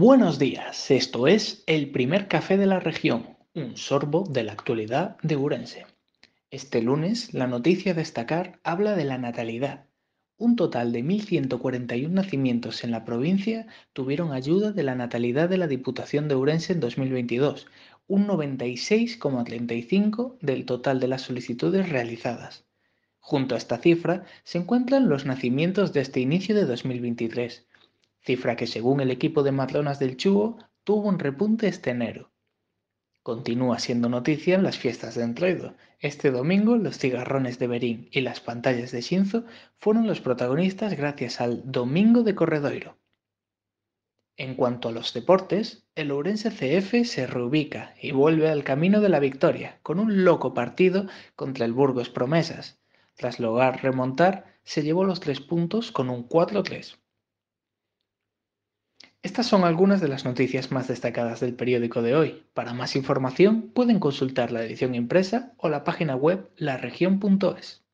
Buenos días, esto es El primer café de la región, un sorbo de la actualidad de Urense. Este lunes, la noticia a destacar habla de la natalidad. Un total de 1.141 nacimientos en la provincia tuvieron ayuda de la natalidad de la Diputación de Urense en 2022, un 96,35 del total de las solicitudes realizadas. Junto a esta cifra se encuentran los nacimientos de este inicio de 2023, cifra que según el equipo de Madronas del Chugo tuvo un repunte este enero. Continúa siendo noticia en las fiestas de Entroido. Este domingo los cigarrones de Berín y las pantallas de Shinzo fueron los protagonistas gracias al Domingo de Corredoiro. En cuanto a los deportes, el Ourense CF se reubica y vuelve al camino de la victoria con un loco partido contra el Burgos Promesas. Tras lograr remontar, se llevó los tres puntos con un 4-3. Estas son algunas de las noticias más destacadas del periódico de hoy. Para más información pueden consultar la edición impresa o la página web laregion.es.